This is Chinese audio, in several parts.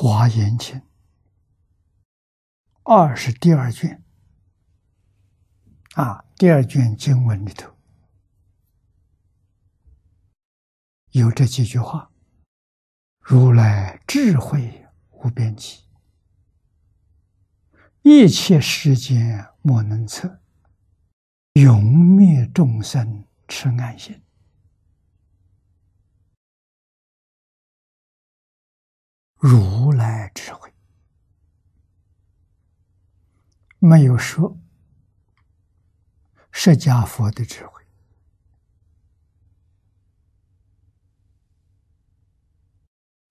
华严经。二是第二卷。啊，第二卷经文里头。有这几句话：“如来智慧无边际，一切世间莫能测，永灭众生痴暗心。”如来智慧，没有说释迦佛的智慧，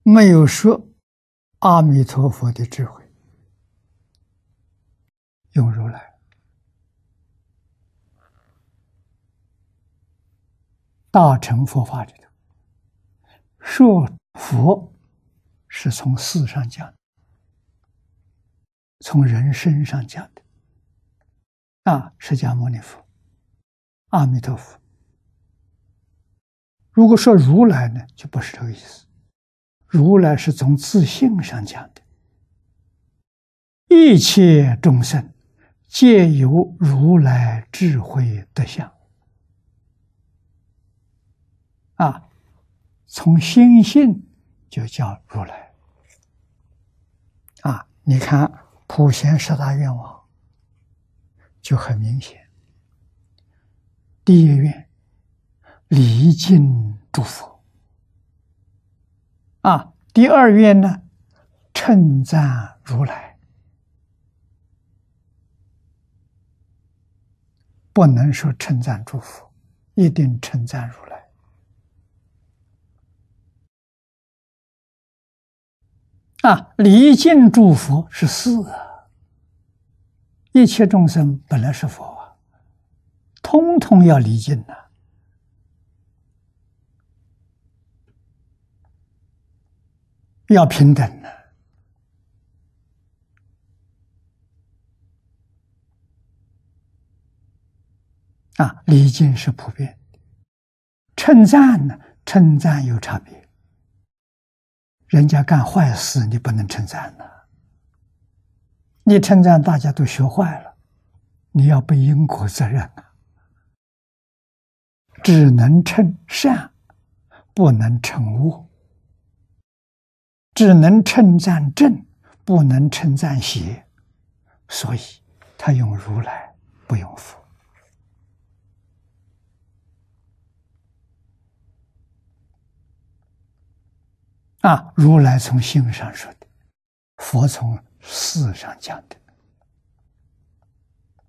没有说阿弥陀佛的智慧，用如来大乘佛法里头说佛。是从事上讲，从人身上讲的。啊，释迦牟尼佛、阿弥陀佛。如果说如来呢，就不是这个意思。如来是从自性上讲的，一切众生皆由如来智慧德相。啊，从心性就叫如来。啊，你看普贤十大愿望就很明显。第一愿，礼敬诸佛。啊，第二愿呢，称赞如来。不能说称赞诸佛，一定称赞如来。啊，礼敬诸佛是四！一切众生本来是佛啊，通通要离境呐，要平等的。啊，礼敬是普遍的，称赞呢，称赞有差别。人家干坏事，你不能称赞呐。你称赞，大家都学坏了，你要背因果责任啊。只能称善，不能称恶；只能称赞正，不能称赞邪。所以，他用如来，不用佛。啊，如来从心上说的，佛从事上讲的。